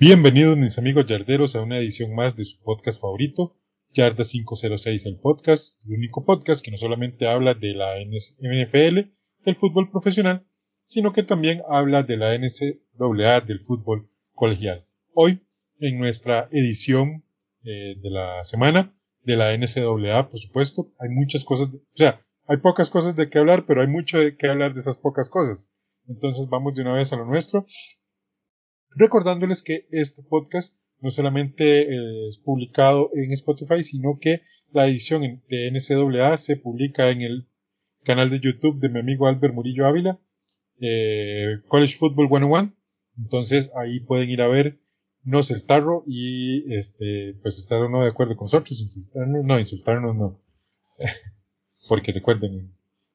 Bienvenidos mis amigos yarderos a una edición más de su podcast favorito, Yarda 506 el podcast, el único podcast que no solamente habla de la NFL, del fútbol profesional, sino que también habla de la NCAA del fútbol colegial. Hoy, en nuestra edición eh, de la semana de la NCAA, por supuesto, hay muchas cosas, o sea, hay pocas cosas de qué hablar, pero hay mucho de qué hablar de esas pocas cosas. Entonces vamos de una vez a lo nuestro, recordándoles que este podcast no solamente eh, es publicado en Spotify, sino que la edición de NCAA se publica en el canal de YouTube de mi amigo Albert Murillo Ávila, eh, College Football 101. Entonces ahí pueden ir a ver nos el tarro y este pues estar o no de acuerdo con nosotros, insultarnos, no, insultarnos no. Porque recuerden,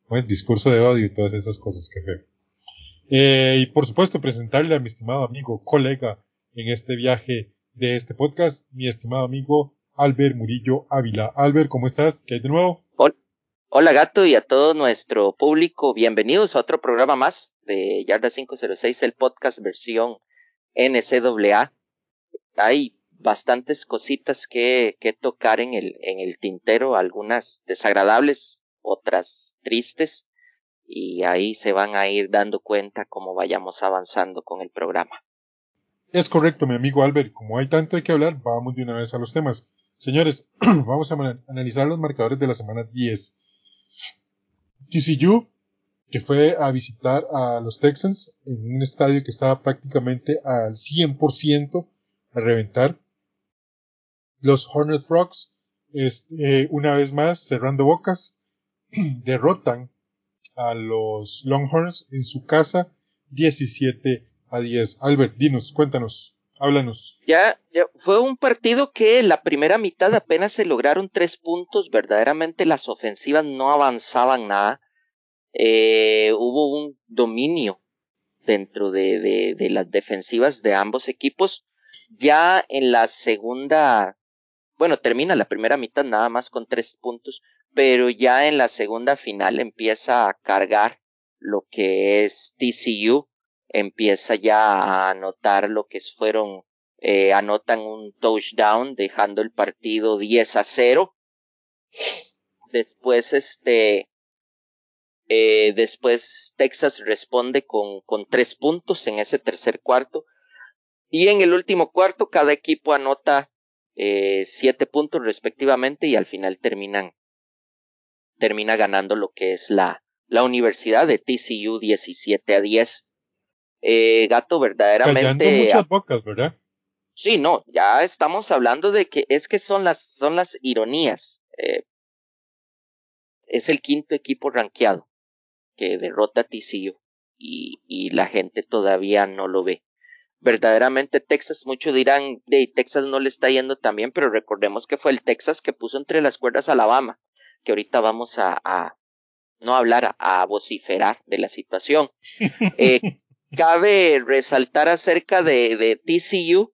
no es discurso de odio y todas esas cosas que veo. Eh, y por supuesto presentarle a mi estimado amigo, colega en este viaje de este podcast, mi estimado amigo Albert Murillo Ávila. Albert, ¿cómo estás? ¿Qué hay de nuevo? Hola gato y a todo nuestro público, bienvenidos a otro programa más de Yarda 506, el podcast versión NCAA. Hay bastantes cositas que, que tocar en el, en el tintero, algunas desagradables, otras tristes, y ahí se van a ir dando cuenta cómo vayamos avanzando con el programa. Es correcto, mi amigo Albert, como hay tanto hay que hablar, vamos de una vez a los temas. Señores, vamos a analizar los marcadores de la semana 10. TCU, que fue a visitar a los Texans en un estadio que estaba prácticamente al 100% reventar. Los Hornet Frogs, este, una vez más, cerrando bocas, derrotan a los Longhorns en su casa 17 a 10. Albert, dinos, cuéntanos. Háblanos. Ya, ya, fue un partido que la primera mitad apenas se lograron tres puntos, verdaderamente las ofensivas no avanzaban nada. Eh, hubo un dominio dentro de, de, de las defensivas de ambos equipos. Ya en la segunda, bueno, termina la primera mitad nada más con tres puntos, pero ya en la segunda final empieza a cargar lo que es TCU empieza ya a anotar lo que fueron, eh, anotan un touchdown dejando el partido 10 a 0. Después, este, eh, después Texas responde con, con tres puntos en ese tercer cuarto. Y en el último cuarto, cada equipo anota eh, siete puntos respectivamente y al final terminan, termina ganando lo que es la, la universidad de TCU 17 a 10 eh, gato verdaderamente. Callando muchas bocas, ¿verdad? Sí, no, ya estamos hablando de que es que son las, son las ironías. Eh, es el quinto equipo rankeado que derrota a TCU y, y la gente todavía no lo ve. Verdaderamente Texas, muchos dirán, de Texas no le está yendo tan bien, pero recordemos que fue el Texas que puso entre las cuerdas a Alabama, que ahorita vamos a, a no hablar, a, a vociferar de la situación. Eh, Cabe resaltar acerca de, de TCU,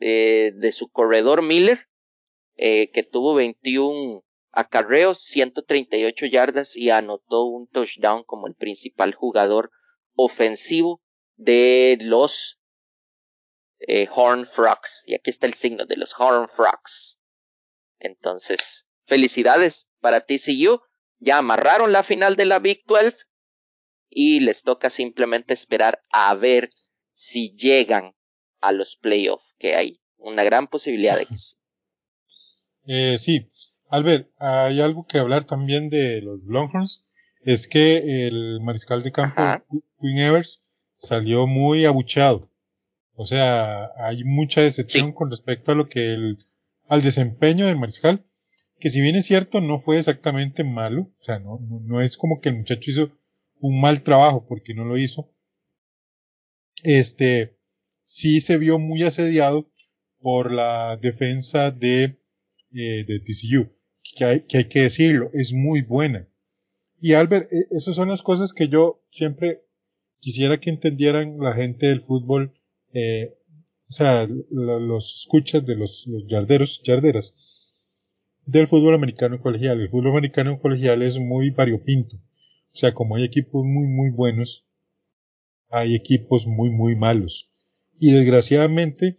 eh, de su corredor Miller, eh, que tuvo 21 acarreos, 138 yardas y anotó un touchdown como el principal jugador ofensivo de los eh, Horn Frogs. Y aquí está el signo de los Horn Frogs. Entonces, felicidades para TCU. Ya amarraron la final de la Big 12 y les toca simplemente esperar a ver si llegan a los playoffs, que hay una gran posibilidad de que sí. Eh, sí, Albert, hay algo que hablar también de los Longhorns, es que el mariscal de campo Queen Evers salió muy abucheado O sea, hay mucha decepción con respecto a lo que el, al desempeño del mariscal, que si bien es cierto, no fue exactamente malo, o sea, no, no, es como que el muchacho hizo un mal trabajo porque no lo hizo. Este, sí se vio muy asediado por la defensa de, eh, de TCU, que hay, que hay que decirlo, es muy buena. Y Albert, e, esas son las cosas que yo siempre quisiera que entendieran la gente del fútbol, eh, o sea, los escuchas de los, yarderos, yarderas del fútbol americano colegial. El fútbol americano colegial es muy variopinto. O sea, como hay equipos muy, muy buenos, hay equipos muy, muy malos. Y desgraciadamente,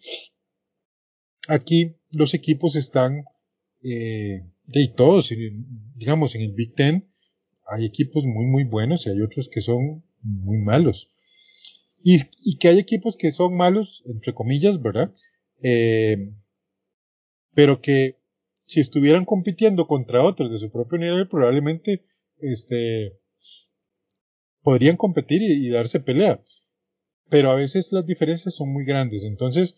aquí los equipos están, eh, de todos, digamos, en el Big Ten, hay equipos muy, muy buenos y hay otros que son muy malos. Y, y que hay equipos que son malos, entre comillas, ¿verdad? Eh, pero que si estuvieran compitiendo contra otros de su propio nivel, probablemente este, podrían competir y, darse pelea. Pero a veces las diferencias son muy grandes. Entonces,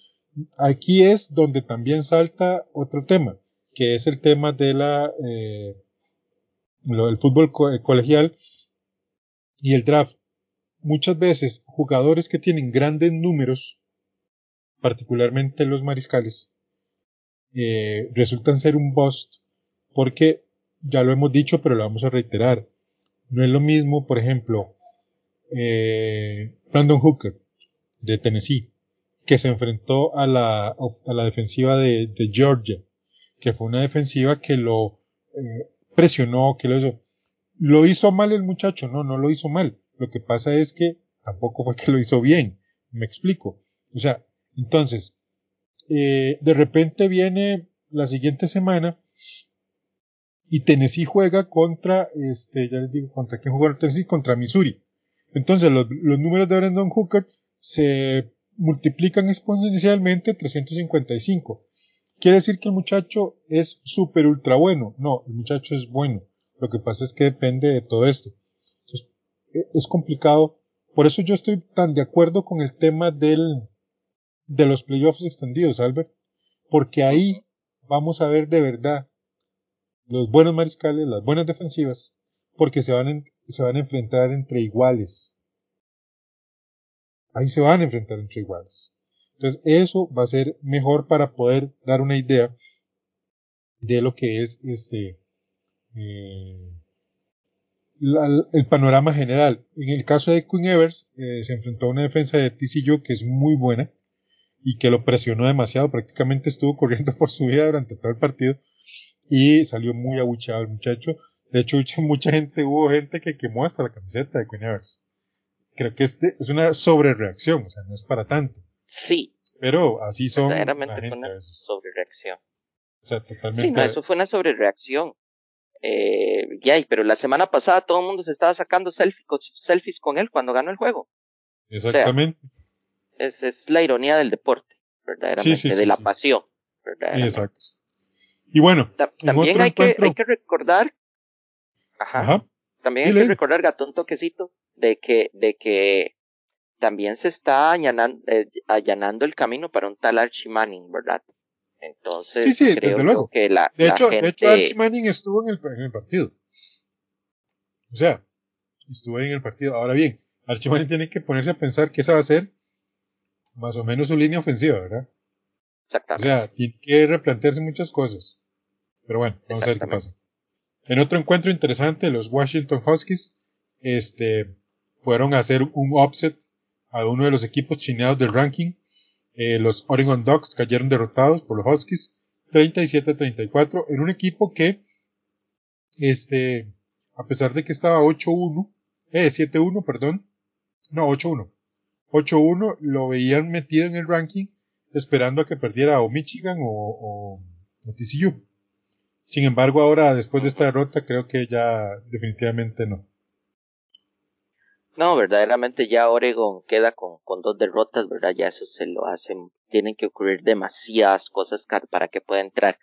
aquí es donde también salta otro tema, que es el tema de la, eh, el fútbol colegial y el draft muchas veces jugadores que tienen grandes números, particularmente los mariscales, eh, resultan ser un bust porque ya lo hemos dicho, pero lo vamos a reiterar. No es lo mismo, por ejemplo, eh, Brandon Hooker de Tennessee, que se enfrentó a la, a la defensiva de, de, Georgia, que fue una defensiva que lo eh, presionó, que lo hizo. ¿Lo hizo mal el muchacho? No, no lo hizo mal. Lo que pasa es que tampoco fue que lo hizo bien. Me explico. O sea, entonces, eh, de repente viene la siguiente semana y Tennessee juega contra, este, ya les digo, contra quién jugó Tennessee, contra Missouri. Entonces, los, los números de Brandon Hooker se multiplican exponencialmente 355. ¿Quiere decir que el muchacho es súper ultra bueno? No, el muchacho es bueno. Lo que pasa es que depende de todo esto. E, es complicado. Por eso yo estoy tan de acuerdo con el tema del, de los playoffs extendidos, Albert. Porque ahí vamos a ver de verdad los buenos mariscales, las buenas defensivas, porque se van, se van a enfrentar entre iguales. Ahí se van a enfrentar entre iguales. Entonces, eso va a ser mejor para poder dar una idea de lo que es este eh, el panorama general. En el caso de Queen Evers, eh, se enfrentó a una defensa de TCU que es muy buena y que lo presionó demasiado, prácticamente estuvo corriendo por su vida durante todo el partido y salió muy abucheado el muchacho. De hecho, mucha gente, hubo gente que quemó hasta la camiseta de Queen Evers. Creo que este es una sobrereacción, o sea, no es para tanto. Sí. Pero así son. Verdaderamente fue una sobrereacción. O sea, totalmente. Sí, no, eso fue una sobrereacción. Eh, pero la semana pasada todo el mundo se estaba sacando selfies con él cuando ganó el juego. Exactamente. es, la ironía del deporte, verdaderamente, de la pasión. Exacto. Y bueno, también hay que, hay que recordar, ajá, también hay que recordar, gato, un toquecito, de que, de que también se está allanando, eh, allanando el camino para un tal Archie Manning, ¿verdad? Entonces, sí, sí, creo desde luego. que la, de, hecho, gente... de hecho, Archie Manning estuvo en el, en el partido. O sea, estuvo en el partido. Ahora bien, Archie Manning tiene que ponerse a pensar que esa va a ser más o menos su línea ofensiva, ¿verdad? Exactamente. O sea, tiene que replantearse muchas cosas. Pero bueno, vamos a ver qué pasa. En otro encuentro interesante, los Washington Huskies este, fueron a hacer un offset a uno de los equipos chineados del ranking eh, los Oregon Ducks cayeron derrotados por los Huskies 37-34 en un equipo que, este, a pesar de que estaba 8-1, eh, 7-1, perdón, no, 8-1, 8-1 lo veían metido en el ranking esperando a que perdiera o Michigan o, o, TCU. Sin embargo, ahora, después de esta derrota, creo que ya definitivamente no. No, verdaderamente ya Oregon queda con, con dos derrotas, ¿verdad? Ya eso se lo hacen, tienen que ocurrir demasiadas cosas para que pueda entrar.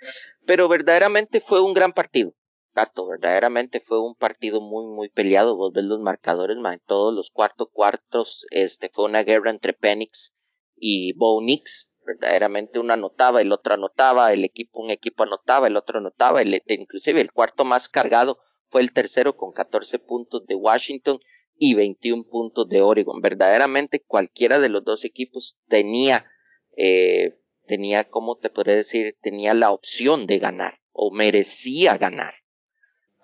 Pero verdaderamente fue un gran partido, Gato, verdaderamente fue un partido muy, muy peleado. Vos ves los marcadores, en todos los cuartos cuartos, este, fue una guerra entre Penix y Bo Nix, verdaderamente uno anotaba, el otro anotaba, el equipo, un equipo anotaba, el otro anotaba, el, inclusive el cuarto más cargado fue el tercero con 14 puntos de Washington y 21 puntos de Oregon. Verdaderamente cualquiera de los dos equipos tenía, eh, tenía, ¿cómo te podría decir? Tenía la opción de ganar o merecía ganar.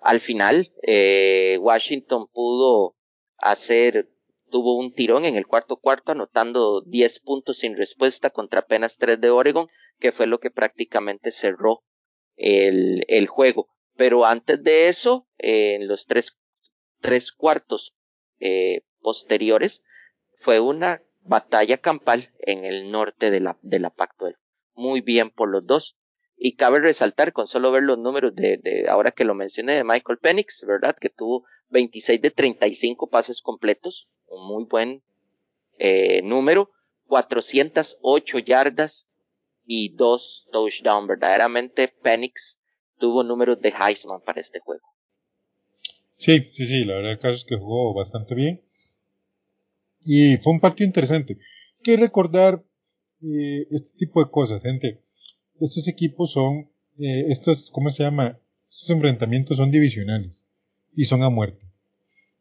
Al final, eh, Washington pudo hacer, tuvo un tirón en el cuarto cuarto, anotando 10 puntos sin respuesta contra apenas 3 de Oregon, que fue lo que prácticamente cerró el, el juego. Pero antes de eso, eh, en los tres, tres cuartos eh, posteriores, fue una batalla campal en el norte de la, de la Pactuel. Muy bien por los dos. Y cabe resaltar con solo ver los números de, de ahora que lo mencioné de Michael Penix, ¿verdad? Que tuvo 26 de 35 pases completos, un muy buen eh, número, 408 yardas y dos touchdowns. Verdaderamente Penix tuvo números de Heisman para este juego. Sí, sí, sí, la verdad el caso es que jugó bastante bien. Y fue un partido interesante. Hay que recordar eh, este tipo de cosas, gente estos equipos son, eh, estos, ¿cómo se llama? Estos enfrentamientos son divisionales y son a muerte.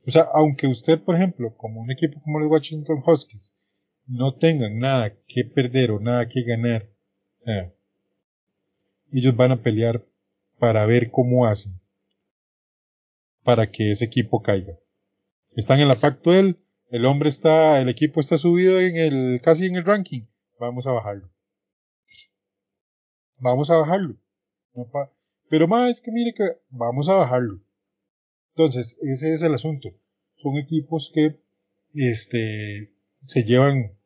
O sea, aunque usted, por ejemplo, como un equipo como los Washington Huskies, no tengan nada que perder o nada que ganar, eh, ellos van a pelear para ver cómo hacen para que ese equipo caiga. Están en la pacto el hombre está, el equipo está subido en el, casi en el ranking. Vamos a bajarlo vamos a bajarlo. Pero más es que mire que vamos a bajarlo. Entonces, ese es el asunto. Son equipos que este, se llevan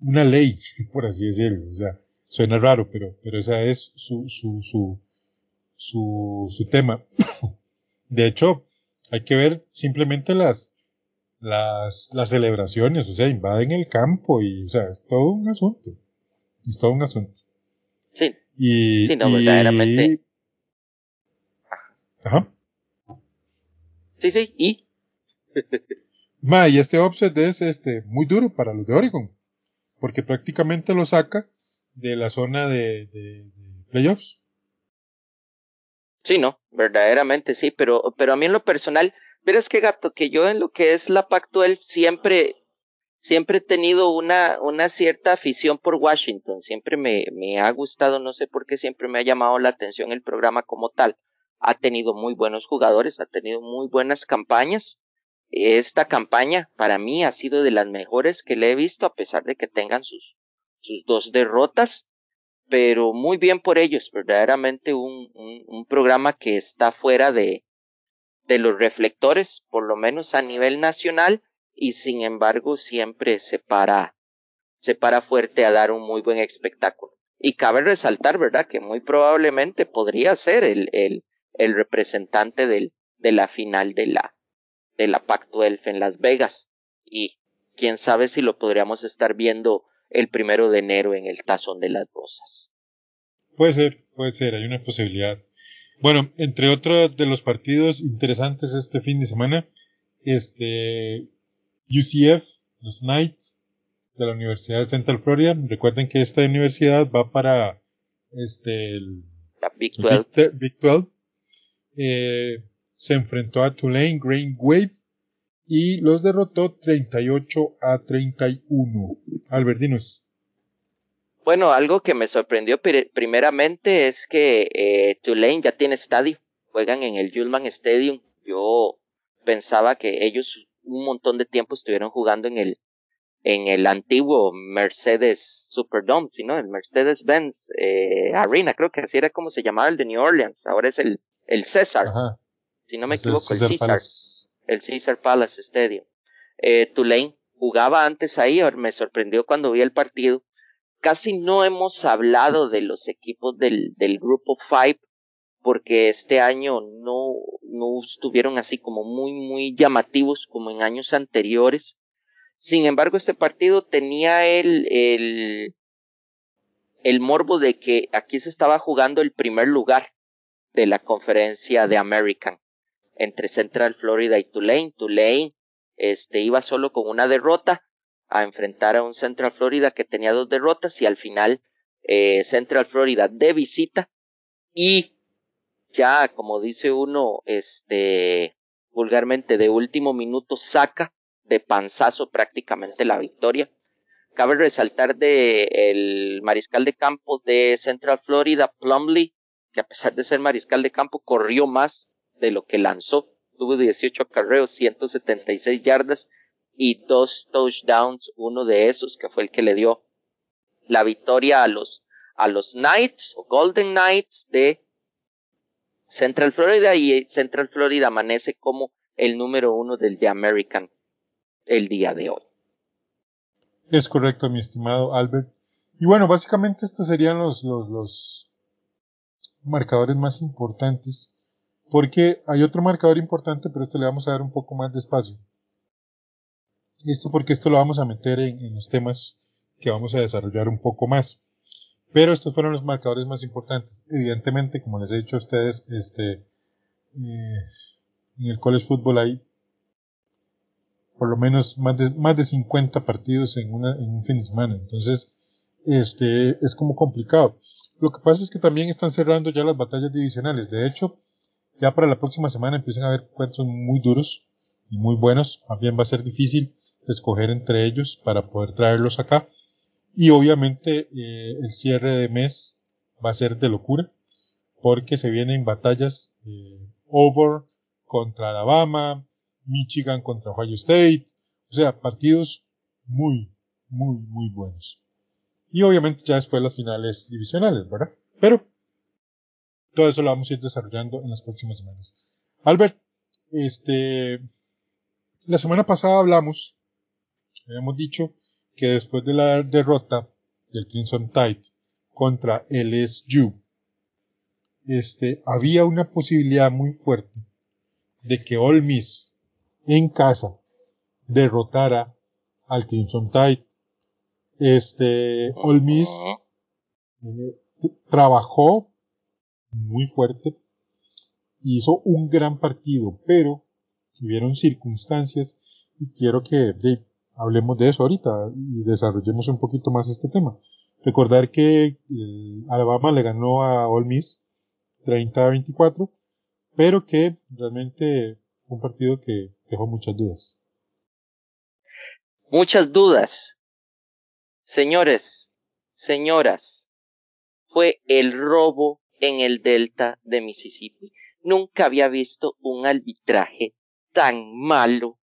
una ley, por así decirlo. O sea, suena raro, pero, pero esa es su, su, su, su, su tema. De hecho, hay que ver simplemente las, las, las celebraciones, o sea, invaden el campo y, o sea, es todo un asunto. Es todo un asunto. Sí. Y, sí, no, verdaderamente. Ajá. Sí, sí, y. Ma, y este offset es este muy duro para los de Oregon, porque prácticamente lo saca de la zona de, de, playoffs. Sí, no, verdaderamente sí, pero, pero a mí en lo personal, pero es que gato, que yo en lo que es la Pactuel siempre, siempre he tenido una, una cierta afición por Washington, siempre me, me ha gustado, no sé por qué siempre me ha llamado la atención el programa como tal. Ha tenido muy buenos jugadores, ha tenido muy buenas campañas. Esta campaña para mí ha sido de las mejores que le he visto, a pesar de que tengan sus, sus dos derrotas, pero muy bien por ellos, verdaderamente un, un, un programa que está fuera de, de los reflectores, por lo menos a nivel nacional, y sin embargo siempre se para, se para fuerte a dar un muy buen espectáculo. Y cabe resaltar, ¿verdad?, que muy probablemente podría ser el, el, el representante del, de la final de la, de la Pacto Elf en Las Vegas. Y quién sabe si lo podríamos estar viendo el primero de enero en el Tazón de las Rosas. Puede ser, puede ser, hay una posibilidad. Bueno, entre otros de los partidos interesantes este fin de semana, este, UCF, los Knights de la Universidad de Central Florida. Recuerden que esta universidad va para este el, la Big 12. Big 12. Eh, se enfrentó a Tulane Green Wave y los derrotó 38 a 31. Albertinos. Bueno, algo que me sorprendió primeramente es que eh, Tulane ya tiene estadio. Juegan en el Julman Stadium. Yo pensaba que ellos un montón de tiempo estuvieron jugando en el, en el antiguo Mercedes Superdome, ¿no? El Mercedes-Benz eh, Arena, creo que así era como se llamaba el de New Orleans, ahora es el, el César, si no me equivoco, el César, el César Palace Stadium. Eh, Tulane jugaba antes ahí, me sorprendió cuando vi el partido. Casi no hemos hablado de los equipos del, del grupo Five, porque este año no, no estuvieron así como muy, muy llamativos como en años anteriores. Sin embargo, este partido tenía el, el, el morbo de que aquí se estaba jugando el primer lugar de la conferencia de American entre Central Florida y Tulane. Tulane este, iba solo con una derrota, a enfrentar a un Central Florida que tenía dos derrotas y al final eh, Central Florida de visita y ya como dice uno este vulgarmente de último minuto saca de panzazo prácticamente la victoria. Cabe resaltar de el mariscal de campo de Central Florida, Plumley, que a pesar de ser mariscal de campo corrió más de lo que lanzó. Tuvo 18 acarreos, 176 yardas y dos touchdowns, uno de esos que fue el que le dio la victoria a los, a los Knights o Golden Knights de Central Florida y Central Florida amanece como el número uno del The American el día de hoy. Es correcto, mi estimado Albert. Y bueno, básicamente estos serían los, los, los marcadores más importantes, porque hay otro marcador importante, pero esto le vamos a dar un poco más de espacio. Esto porque esto lo vamos a meter en, los temas que vamos a desarrollar un poco más. Pero estos fueron los marcadores más importantes. Evidentemente, como les he dicho a ustedes, este, eh, en el college football hay por lo menos más de, más de 50 partidos en, en un fin de semana. Entonces, este, es como complicado. Lo que pasa es que también están cerrando ya las batallas divisionales. De hecho, ya para la próxima semana empiezan a haber encuentros muy duros y muy buenos. También va a ser difícil escoger entre ellos para poder traerlos acá. Y obviamente eh, el cierre de mes va a ser de locura porque se vienen batallas eh, over contra Alabama, Michigan contra Ohio State, o sea, partidos muy, muy, muy buenos. Y obviamente ya después las finales divisionales, ¿verdad? Pero todo eso lo vamos a ir desarrollando en las próximas semanas. Albert, este, la semana pasada hablamos habíamos dicho que después de la derrota del Crimson Tide contra LSU, este, había una posibilidad muy fuerte de que Ole Miss en casa derrotara al Crimson Tide. Este, Ole Miss eh, trabajó muy fuerte, hizo un gran partido, pero hubieron circunstancias y quiero que hablemos de eso ahorita y desarrollemos un poquito más este tema. Recordar que eh, Alabama le ganó a Ole Miss 30 a 24, pero que realmente fue un partido que dejó muchas dudas. Muchas dudas. Señores, señoras, fue el robo en el delta de Mississippi. Nunca había visto un arbitraje tan malo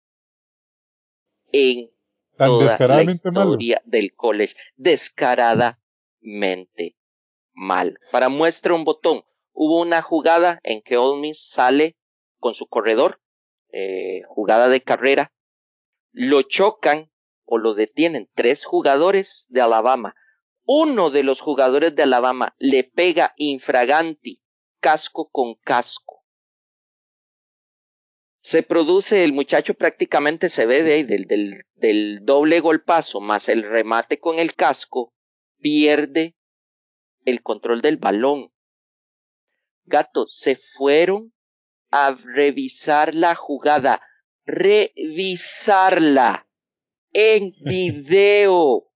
en toda la historia del college. Descaradamente mal. Para muestra un botón, hubo una jugada en que Ole sale con su corredor, eh, jugada de carrera, lo chocan o lo detienen tres jugadores de Alabama. Uno de los jugadores de Alabama le pega infraganti, casco con casco se produce, el muchacho prácticamente se ve de ahí, del, del, del doble golpazo más el remate con el casco, pierde el control del balón. Gato, se fueron a revisar la jugada, revisarla en video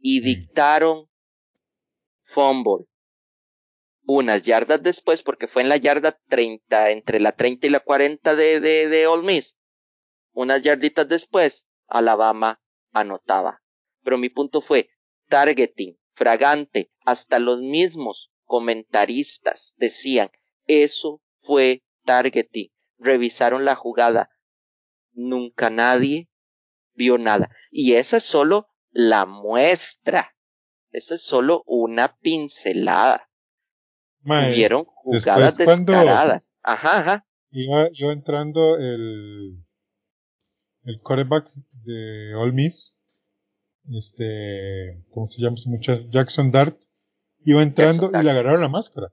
y dictaron fumble unas yardas después, porque fue en la yarda 30, entre la 30 y la 40 de, de, de Ole Miss, unas yarditas después, Alabama anotaba. Pero mi punto fue, targeting, fragante, hasta los mismos comentaristas decían, eso fue targeting. Revisaron la jugada. Nunca nadie vio nada. Y esa es solo la muestra. Esa es solo una pincelada. Vieron jugadas descaradas. Ajá, ajá. Iba yo entrando el, el quarterback de All Miss, este, ¿cómo se llama ese muchacho? Jackson Dart, iba entrando y le agarraron la máscara.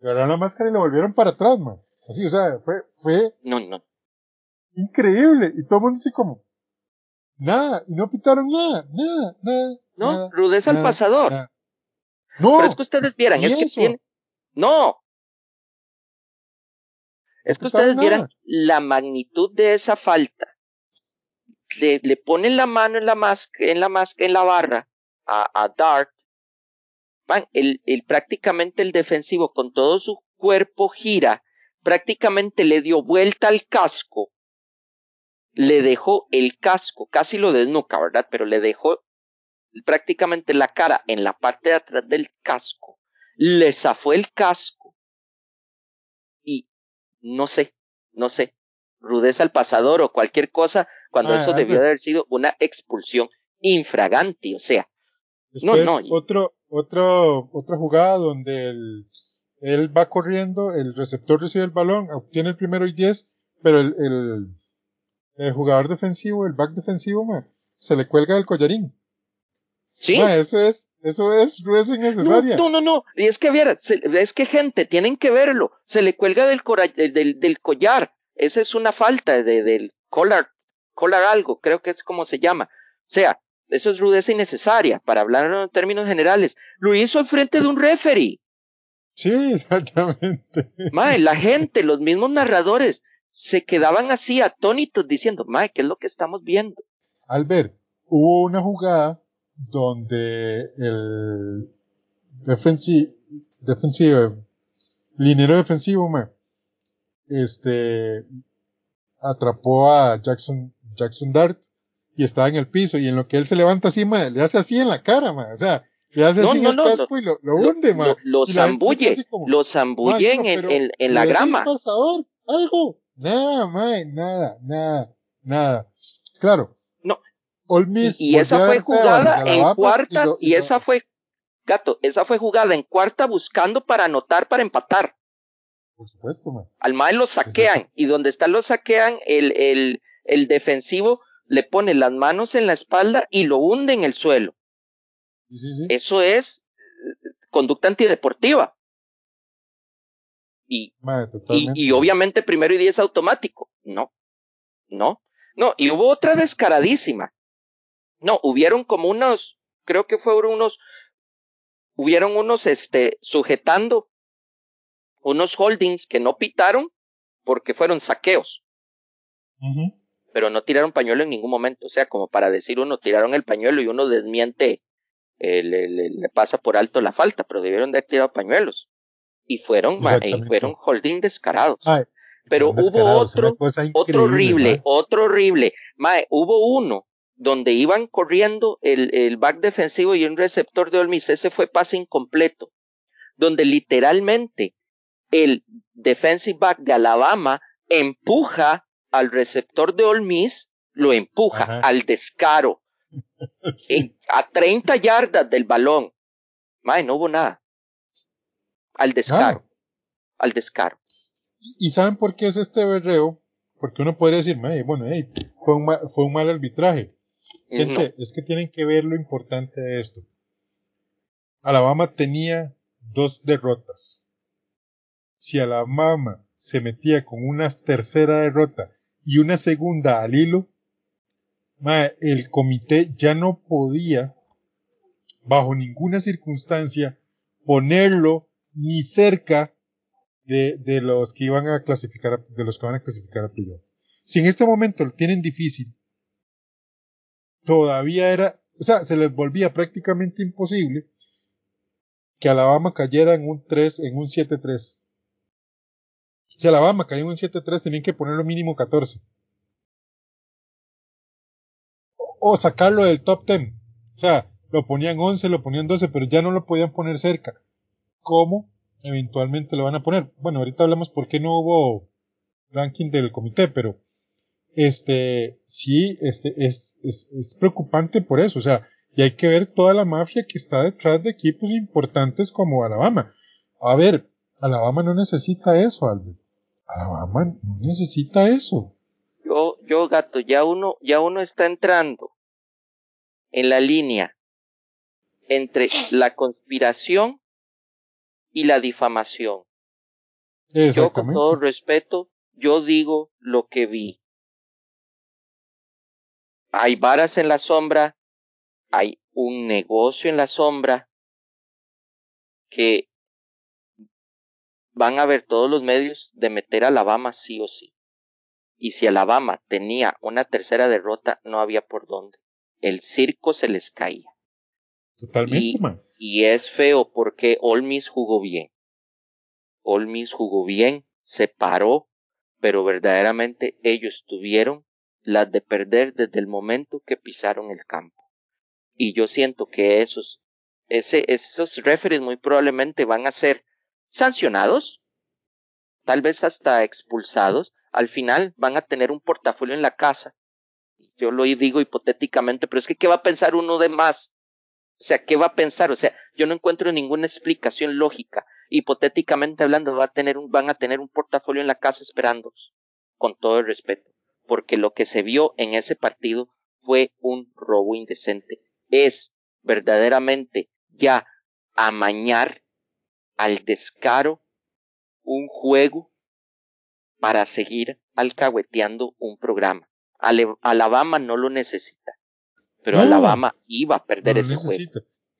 Le agarraron la máscara y le volvieron para atrás, man. Así, o sea, fue, fue. No, no. Increíble. Y todo el mundo así como, nada, y no pitaron nada, nada, nada. No, rudeza al pasador. No. Pero es que ustedes vieran, es que tiene. No. Es que ustedes vieran la magnitud de esa falta. le, le ponen la mano en la máscara, en la máscara, en la barra a, a Dart, man, el, el, prácticamente el defensivo con todo su cuerpo gira, prácticamente le dio vuelta al casco, le dejó el casco, casi lo desnuca, ¿verdad? Pero le dejó prácticamente la cara en la parte de atrás del casco, le zafó el casco y no sé, no sé, rudeza al pasador o cualquier cosa, cuando ah, eso debió de haber sido una expulsión infragante, o sea. Después, no, no. Otro, otro, otra jugada donde el, él va corriendo, el receptor recibe el balón, obtiene el primero y diez, pero el, el, el jugador defensivo, el back defensivo, se le cuelga el collarín. Sí. eso es, eso es rudeza innecesaria. No, no, no, y es que viera, es que gente, tienen que verlo, se le cuelga del, del, del collar, esa es una falta de, del collar, collar algo, creo que es como se llama. O sea, eso es rudeza innecesaria, para hablar en términos generales. Lo hizo al frente de un referee. Sí, exactamente. Mae, la gente, los mismos narradores, se quedaban así atónitos diciendo, mae, ¿qué es lo que estamos viendo? Albert, hubo una jugada donde el defensivo, defensivo, linero defensivo, mae, este, atrapó a Jackson, Jackson Dart y estaba en el piso y en lo que él se levanta así, le hace así en la cara, o sea, le hace así en el casco y lo, lo hunde, Lo, lo zambulle, lo zambulle en, en, en, la grama. Pasador, algo, nada, mae, nada, nada, nada. Claro. No. y, esa fue jugada en cuarta y, esa fue, gato, esa fue jugada en cuarta buscando para anotar, para empatar. Por supuesto, man. Al mae lo saquean y donde está lo saquean, el, el, el defensivo le pone las manos en la espalda y lo hunde en el suelo. Sí, sí, Eso es eh, conducta antideportiva. Y, y, y, obviamente primero y diez automático. No, no, no. Y hubo otra descaradísima. No, hubieron como unos, creo que fueron unos, hubieron unos, este, sujetando unos holdings que no pitaron porque fueron saqueos. Pero no tiraron pañuelo en ningún momento. O sea, como para decir uno tiraron el pañuelo y uno desmiente, eh, le, pasa por alto la falta, pero debieron de haber tirado pañuelos. Y fueron, y fueron holding descarados. pero hubo otro, otro horrible, otro horrible. Mae, hubo uno donde iban corriendo el, el back defensivo y un receptor de Olmis. Ese fue pase incompleto. Donde literalmente el defensive back de Alabama empuja al receptor de Ole Miss, lo empuja al descaro. a 30 yardas del balón. Mae, no hubo nada. Al descaro. Al descaro. ¿Y saben por qué es este berreo? Porque uno podría decir, bueno, fue, un mal, fue un mal arbitraje. Gente, es que tienen que ver lo importante de esto. Alabama tenía dos derrotas si Alabama se metía con una tercera derrota y una segunda al hilo, el comité ya no podía, bajo ninguna circunstancia, ponerlo ni cerca de, de los que iban a clasificar, de los que van a clasificar a playoff. Si en este momento lo tienen difícil, todavía era, o sea, se les volvía prácticamente imposible que Alabama cayera en un 3, en un 7-3. Si Alabama cayó en un 7-3, tenían que ponerlo mínimo 14. O, sacarlo del top 10. O sea, lo ponían 11, lo ponían 12, pero ya no lo podían poner cerca. ¿Cómo eventualmente lo van a poner? Bueno, ahorita hablamos por qué no hubo ranking del comité, pero este, sí, este, es, es, es preocupante por eso. O sea, y hay que ver toda la mafia que está detrás de equipos importantes como Alabama. A ver, Alabama no necesita eso, Albert. Alabama no necesita eso. Yo, yo gato, ya uno, ya uno está entrando en la línea entre la conspiración y la difamación. Yo con todo respeto, yo digo lo que vi. Hay varas en la sombra, hay un negocio en la sombra que van a ver todos los medios de meter a Alabama sí o sí. Y si Alabama tenía una tercera derrota, no había por dónde. El circo se les caía. Totalmente, y, más. Y es feo porque Olmis jugó bien. Olmis jugó bien, se paró, pero verdaderamente ellos tuvieron las de perder desde el momento que pisaron el campo. Y yo siento que esos, ese, esos referees muy probablemente van a ser sancionados, tal vez hasta expulsados, al final van a tener un portafolio en la casa. Yo lo digo hipotéticamente, pero es que ¿qué va a pensar uno de más? O sea, ¿qué va a pensar? O sea, yo no encuentro ninguna explicación lógica. Hipotéticamente hablando, va a tener un, van a tener un portafolio en la casa esperando, con todo el respeto, porque lo que se vio en ese partido fue un robo indecente. Es verdaderamente ya amañar al descaro un juego para seguir alcahueteando un programa. Alabama no lo necesita, pero Alabama iba a perder ese juego.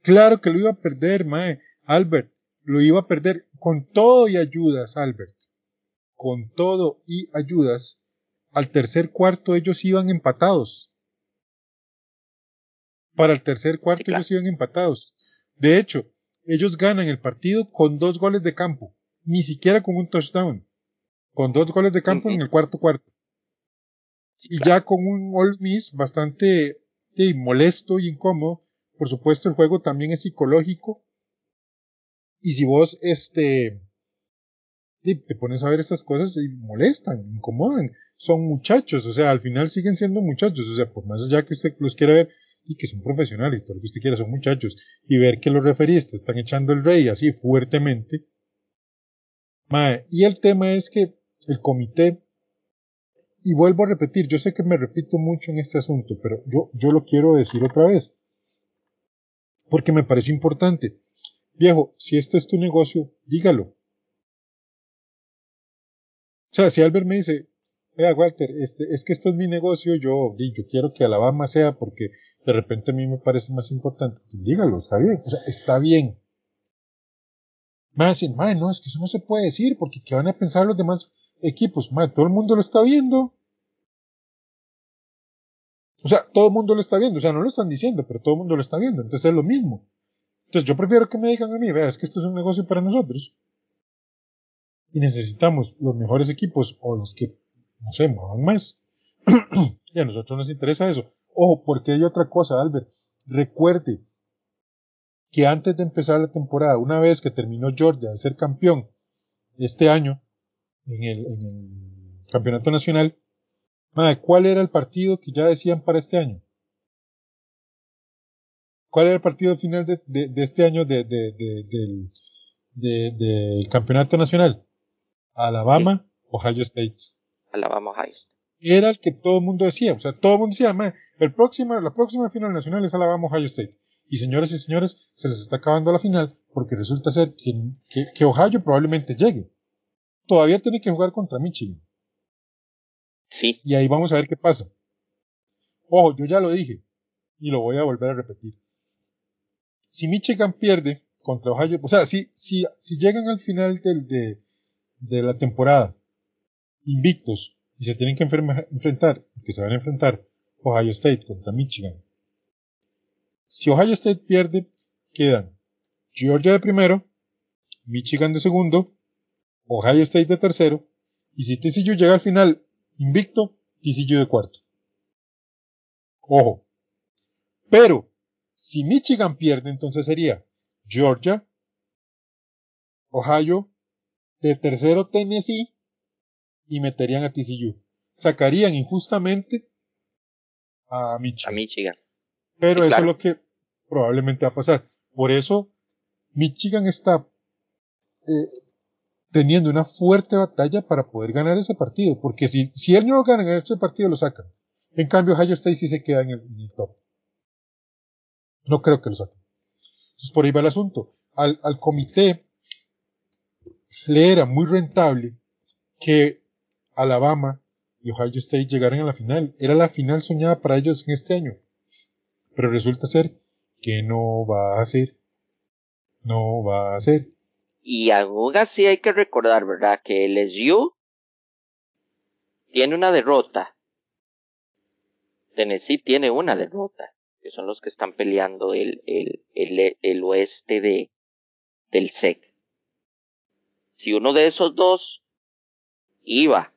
Claro que lo iba a perder, mae. Albert, lo iba a perder con todo y ayudas, Albert. Con todo y ayudas. Al tercer cuarto ellos iban empatados. Para el tercer cuarto ellos iban empatados. De hecho, ellos ganan el partido con dos goles de campo, ni siquiera con un touchdown, con dos goles de campo en el cuarto cuarto. y ya con un All Miss bastante molesto y incómodo. Por supuesto, el juego también es psicológico. Y si vos, este, te pones a ver estas cosas y molestan, incomodan. Son muchachos, o sea, al final siguen siendo muchachos, o sea, por más allá que usted los quiera ver y que son profesionales, todo lo que usted quiera, son muchachos, y ver que los referistas están echando el rey así fuertemente. y el tema es que el comité, y vuelvo a repetir, yo sé que me repito mucho en este asunto, pero yo, yo lo quiero decir otra vez, porque me parece importante. Viejo, si este es tu negocio, dígalo. O sea, si Albert me dice, vea Walter, este, es que este es mi negocio, yo, yo quiero que Alabama sea porque de repente a mí me parece más importante, pues dígalo, está bien, o sea, está bien. Me van a decir, no, es que eso no se puede decir porque ¿qué van a pensar los demás equipos? Madre, todo el mundo lo está viendo. O sea, todo el mundo lo está viendo, o sea, no lo están diciendo, pero todo el mundo lo está viendo, entonces es lo mismo. Entonces yo prefiero que me digan a mí, vea, es que esto es un negocio para nosotros y necesitamos los mejores equipos o los que, no sé, muevan más. y a nosotros nos interesa eso. Ojo, porque hay otra cosa, Albert. Recuerde que antes de empezar la temporada, una vez que terminó Georgia de ser campeón este año en el, en el campeonato nacional, ¿cuál era el partido que ya decían para este año? ¿Cuál era el partido final de, de, este año de, del, del campeonato nacional? Alabama, Ohio State. Alabama, Ohio State. Era el que todo el mundo decía, o sea, todo el mundo decía, el próximo, la próxima final nacional es Alabama, Ohio State. Y señores y señores, se les está acabando la final porque resulta ser que, que, Ohio probablemente llegue. Todavía tiene que jugar contra Michigan. Sí. Y ahí vamos a ver qué pasa. Ojo, yo ya lo dije y lo voy a volver a repetir. Si Michigan pierde contra Ohio, o sea, si, si, si llegan al final del, de, de la temporada invictos y se tienen que enfrentar, que se van a enfrentar Ohio State contra Michigan. Si Ohio State pierde, quedan Georgia de primero, Michigan de segundo, Ohio State de tercero, y si TCU llega al final invicto, TCU de cuarto. Ojo. Pero, si Michigan pierde, entonces sería Georgia, Ohio, de tercero Tennessee y meterían a TCU. Sacarían injustamente a Michigan. A Michigan. Pero eso es lo que probablemente va a pasar. Por eso Michigan está eh, teniendo una fuerte batalla para poder ganar ese partido. Porque si, si él no lo gana en ese partido, lo sacan. En cambio, Ohio State sí se queda en el, en el top. No creo que lo saquen. Entonces por ahí va el asunto. Al, al comité le era muy rentable que Alabama y Ohio State llegaran a la final. Era la final soñada para ellos en este año. Pero resulta ser que no va a ser. No va a ser. Y aún así hay que recordar, ¿verdad? Que LSU tiene una derrota. Tennessee tiene una derrota, que son los que están peleando el, el, el, el oeste de, del SEC. Si uno de esos dos iba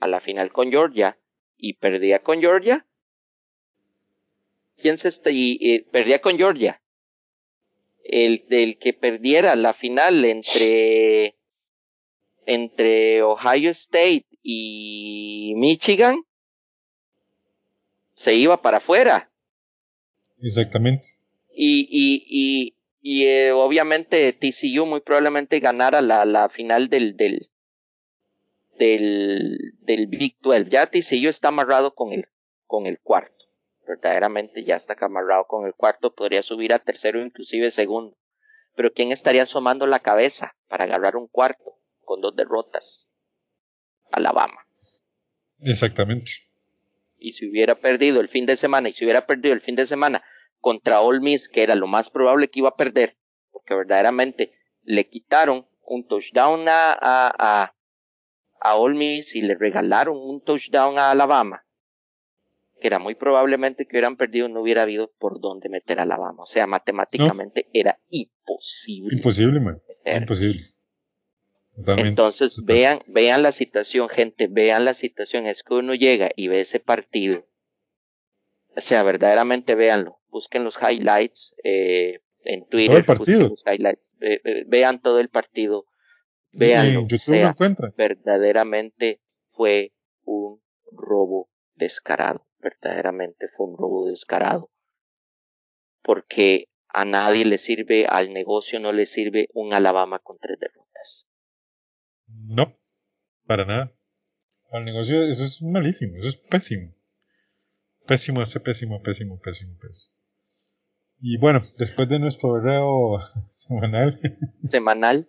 a la final con Georgia y perdía con Georgia, ¿quién se está y, perdía con Georgia? El del que perdiera la final entre entre Ohio State y Michigan se iba para afuera. Exactamente. Y, y, y, y eh, obviamente TCU muy probablemente ganara la, la final del, del, del, del Big 12. Ya TCU está amarrado con el, con el cuarto. Verdaderamente ya está amarrado con el cuarto. Podría subir a tercero, inclusive segundo. Pero ¿quién estaría asomando la cabeza para agarrar un cuarto con dos derrotas? Alabama. Exactamente. Y si hubiera perdido el fin de semana, y si hubiera perdido el fin de semana contra Ole Miss, que era lo más probable que iba a perder, porque verdaderamente le quitaron un touchdown a, a, a Ole Miss y le regalaron un touchdown a Alabama, era muy probablemente que hubieran perdido, no hubiera habido por dónde meter a Alabama. O sea, matemáticamente era imposible. Imposible, man. Imposible. Entonces, vean, vean la situación, gente, vean la situación. Es que uno llega y ve ese partido. O sea, verdaderamente véanlo. Busquen los highlights eh, en Twitter. Todo el partido. Los highlights. vean todo el partido. Veanlo. sea, verdaderamente fue un robo descarado. Verdaderamente fue un robo descarado. Porque a nadie le sirve, al negocio no le sirve un Alabama con tres derrotas. No, para nada. Al negocio eso es malísimo, eso es pésimo. Pésimo, ese pésimo, pésimo, pésimo, pésimo. Y bueno, después de nuestro reo semanal. Semanal.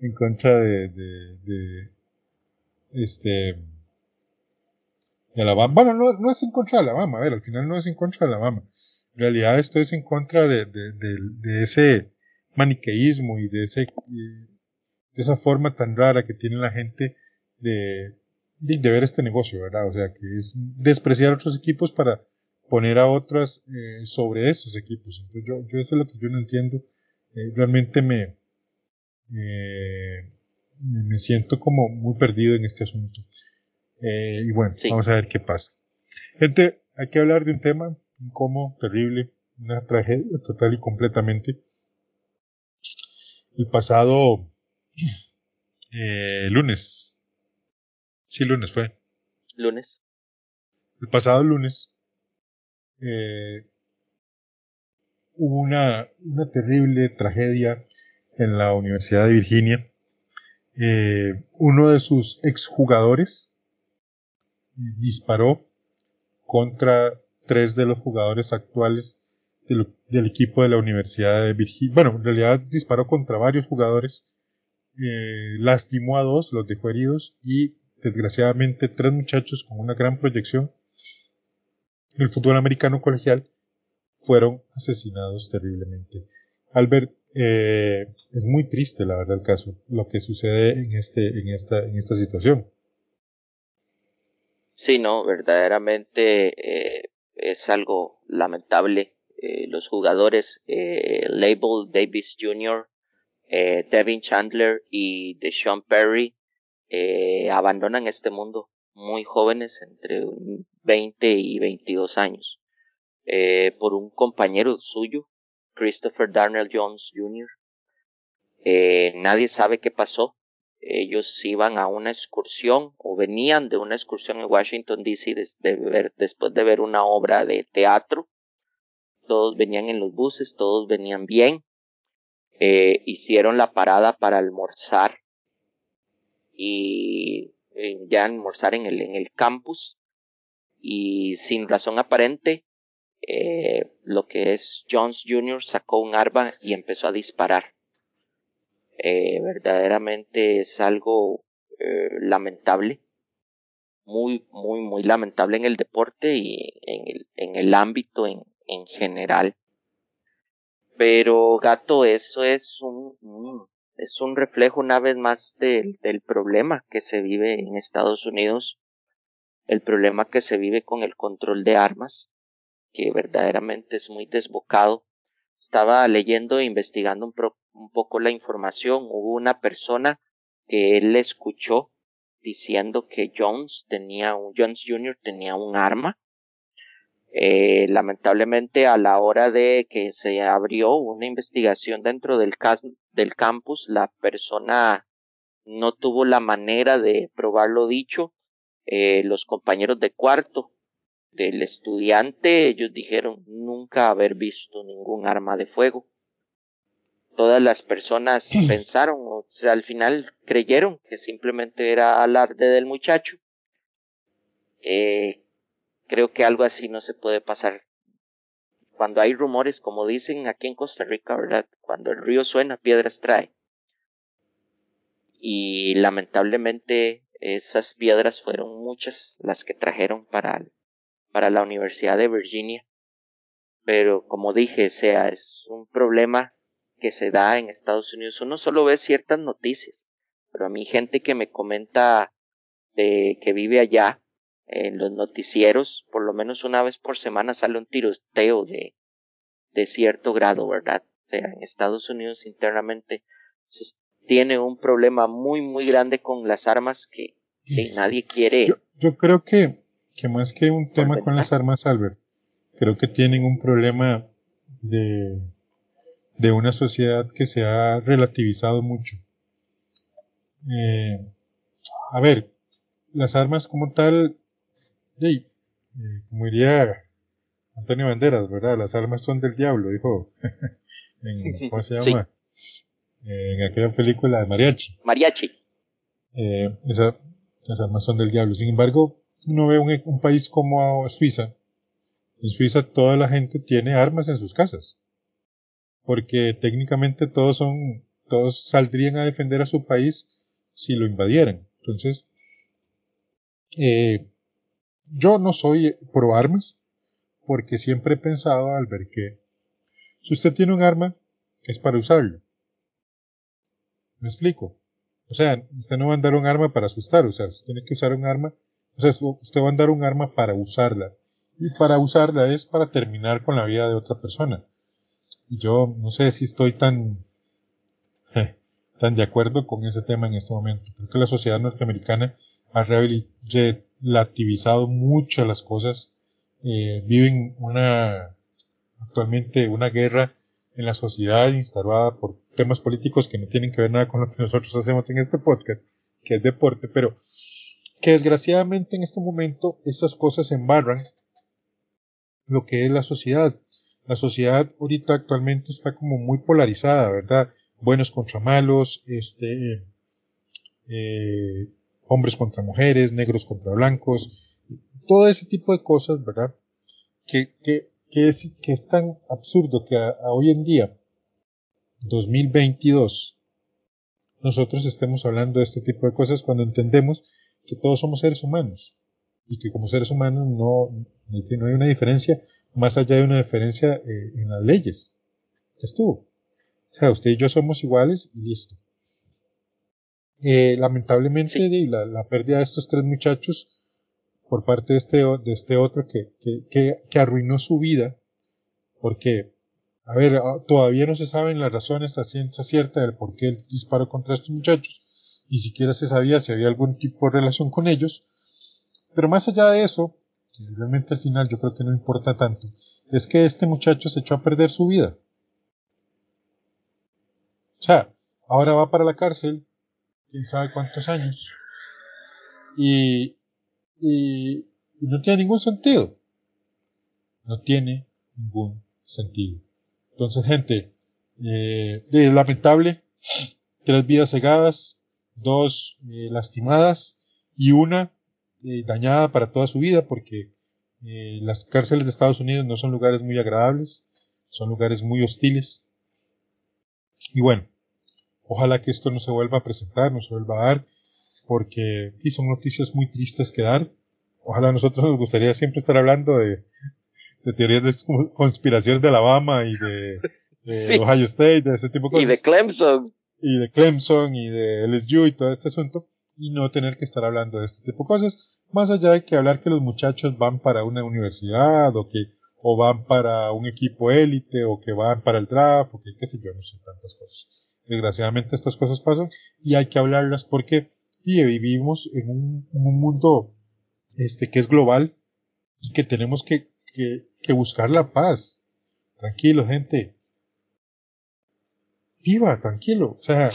en contra de, de, de este de Alabama. Bueno, no, no es en contra de Alabama, a ver, al final no es en contra de Alabama. En realidad esto es en contra de, de, de, de ese maniqueísmo y de ese de esa forma tan rara que tiene la gente de, de, ver este negocio, ¿verdad? O sea, que es despreciar a otros equipos para poner a otras eh, sobre esos equipos. Entonces yo, yo eso es lo que yo no entiendo. Eh, realmente me, eh, me siento como muy perdido en este asunto. Y bueno, vamos a ver qué pasa. Gente, hay que hablar de un tema incómodo, terrible, una tragedia total y completamente. El pasado eh, lunes. Sí, lunes fue. Lunes. El pasado lunes eh, hubo una, una terrible tragedia en la Universidad de Virginia. Eh, uno de sus exjugadores disparó contra tres de los jugadores actuales del, equipo de la Universidad de Virginia. Bueno, en realidad disparó contra varios jugadores eh, lastimó a dos, los dejó heridos y desgraciadamente tres muchachos con una gran proyección del fútbol americano colegial fueron asesinados terriblemente. Albert, eh, es muy triste la verdad el caso, lo que sucede en este, en esta, en esta situación. Sí, no, verdaderamente eh, es algo lamentable. los jugadores, Label Davis Jr., eh, Devin Chandler y Deshaun Perry eh, abandonan este mundo muy jóvenes, entre 20 y 22 años, eh, por un compañero suyo, Christopher Darnell Jones Jr. nadie sabe qué pasó. Ellos iban a una excursión o venían de una excursión en Washington DC después de ver una obra de teatro. Todos venían en los buses, todos venían bien eh, hicieron la parada para almorzar y eh, ya almorzar en el, en el campus y sin razón aparente eh, lo que es Jones Jr. sacó un arma y empezó a disparar. Verdaderamente es algo lamentable, muy, muy, muy lamentable en el deporte y en el, en el ámbito en, en general. Pero gato, eso es un, es un reflejo una vez más del, del problema que se vive en Estados Unidos el problema que se vive con el control de armas, que verdaderamente es muy desbocado. Estaba leyendo e investigando un, un poco la información. Hubo una persona que él escuchó diciendo que Jones tenía un, Jones Jr. tenía un arma. Eh, lamentablemente a la hora de que se abrió una investigación dentro del, del campus, la persona no tuvo la manera de probar lo dicho. Eh, los compañeros de cuarto del estudiante, ellos dijeron nunca haber visto ningún arma de fuego todas las personas pensaron, o sea, al final creyeron que simplemente era alarde del muchacho. Eh, creo que algo así no se puede pasar. Cuando hay rumores, como dicen aquí en Costa Rica, ¿verdad? Cuando el río suena, piedras trae. Y lamentablemente esas piedras fueron muchas las que trajeron para, para la Universidad de Virginia. Pero como dije, sea, es un problema que se da en Estados Unidos. Uno solo ve ciertas noticias, pero a mí gente que me comenta de que vive allá, en los noticieros, por lo menos una vez por semana sale un tiroteo de, de cierto grado, ¿verdad? O sea, en Estados Unidos internamente se tiene un problema muy, muy grande con las armas que, nadie quiere. Yo, creo que, que más que un tema con las armas, Albert, creo que tienen un problema de de una sociedad que se ha relativizado mucho. Eh, a ver, las armas como tal, eh, como diría Antonio Banderas, ¿verdad? Las armas son del diablo, dijo. en, ¿Cómo se llama? en aquella película de Mariachi. Mariachi. Eh, las armas son del diablo. Sin embargo, uno ve un, un país como Suiza. En Suiza toda la gente tiene armas en sus casas porque técnicamente todos son, todos saldrían a defender a su país si lo invadieran. Entonces, eh, yo no soy pro armas, porque siempre he pensado al ver que si usted tiene un arma, es para usarlo. ¿Me explico? O sea, usted no va a andar un arma para asustar, o sea, usted tiene que usar un arma, o sea, usted va a andar un arma para usarla. Y para usarla es para terminar con la vida de otra persona yo no sé si estoy tan, tan de acuerdo con ese tema en este momento. Creo que la sociedad norteamericana ha relativizado mucho las cosas. Eh, viven una, actualmente una guerra en la sociedad instalada por temas políticos que no tienen que ver nada con lo que nosotros hacemos en este podcast, que es deporte, pero que desgraciadamente en este momento estas cosas embarran lo que es la sociedad la sociedad ahorita actualmente está como muy polarizada, ¿verdad? Buenos contra malos, este, eh, hombres contra mujeres, negros contra blancos, todo ese tipo de cosas, ¿verdad? Que, que, que, es, que es tan absurdo que a, hoy en día, 2022, nosotros estemos hablando de este tipo de cosas cuando entendemos que todos somos seres humanos y que como seres humanos no, no hay una diferencia más allá de una diferencia eh, en las leyes. Ya estuvo. O sea, usted y yo somos iguales y listo. Eh, lamentablemente la, la, pérdida de estos tres muchachos por parte de este, de este otro que, que, que, arruinó su vida, porque, a ver, ah, todavía no se saben las razones a ciencia cierta del por qué él disparó contra estos muchachos, ni siquiera se sabía si había algún tipo de relación con ellos, pero más allá de eso, realmente al final yo creo que no importa tanto, es que este muchacho se echó a perder su vida. O sea, ahora va para la cárcel, quién sabe cuántos años, y, y, no tiene ningún sentido. No tiene ningún sentido. Entonces, gente, eh, lamentable, tres vidas cegadas, dos eh, lastimadas y una eh, dañada para toda su vida porque eh, las cárceles de Estados Unidos no son lugares muy agradables, son lugares muy hostiles. Y bueno, ojalá que esto no se vuelva a presentar, no se vuelva a dar, porque sí, son noticias muy tristes que dar. Ojalá a nosotros nos gustaría siempre estar hablando de, de teorías de conspiración de Alabama y de, Ohio State, de ese tipo de cosas. Y de Clemson. Y de Clemson y de LSU y todo este asunto. y no tener que estar hablando de este tipo de cosas, más allá de que hablar que los muchachos van para una universidad o que o van para un equipo élite o que van para el draft o que qué sé yo, no sé, tantas cosas. Desgraciadamente estas cosas pasan y hay que hablarlas porque vivimos en un, un, mundo este que es global y que tenemos que, que buscar la paz. Tranquilo, gente. Viva, tranquilo. O sea,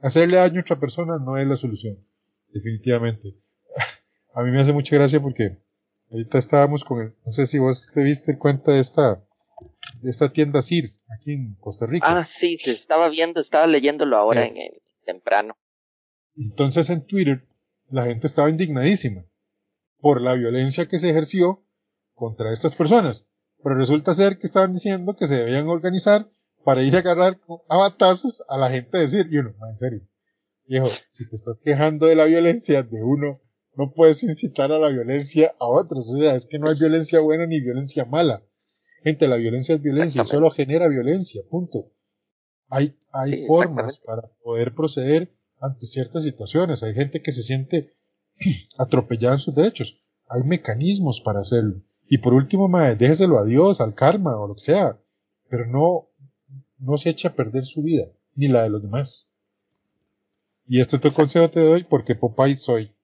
hacerle daño a otra persona no es la solución. Definitivamente. A mí me hace mucha gracia porque ahorita estábamos con el, no sé si vos te viste cuenta de esta, de esta tienda CIR aquí en Costa Rica. Ah, sí, se estaba viendo, estaba leyéndolo ahora en el temprano. Entonces en Twitter la gente estaba indignadísima por la violencia que se ejerció contra estas personas. Pero resulta ser que estaban diciendo que se debían organizar para ir a agarrar a batazos a la gente decir, y uno, en serio, viejo, si te estás quejando de la violencia de uno, no puedes incitar a la violencia a otros. O sea, es que no hay violencia buena ni violencia mala. Gente, la violencia es violencia, solo genera violencia, punto. Hay, hay formas para poder proceder ante ciertas situaciones. Hay gente que se siente atropellada en sus derechos. Hay mecanismos para hacerlo. Y por último, madre, déjeselo a Dios, al karma o lo que sea. Pero no, no se eche a perder su vida, ni la de los demás. Y este tu consejo te doy porque Popeye soy.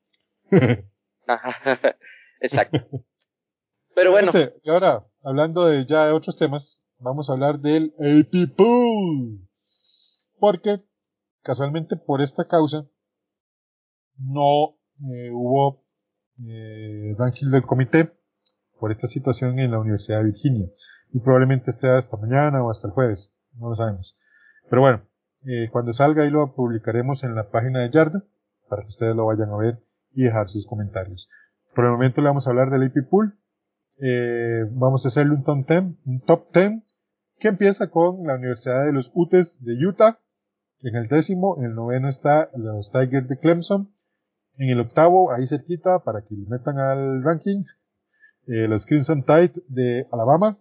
Exacto. Pero bueno. y ahora, hablando de ya de otros temas, vamos a hablar del AP Pool. Porque, casualmente por esta causa, no eh, hubo eh, ranking del comité por esta situación en la Universidad de Virginia. Y probablemente esté hasta mañana o hasta el jueves no lo sabemos. Pero bueno, eh, cuando salga ahí lo publicaremos en la página de Yarda para que ustedes lo vayan a ver y dejar sus comentarios. Por el momento le vamos a hablar del AP Pool. Eh, vamos a hacerle un top 10, un top 10 que empieza con la Universidad de los Utes de Utah. En el décimo, en el noveno está los Tigers de Clemson. En el octavo, ahí cerquita, para que lo metan al ranking, eh, los Crimson Tide de Alabama.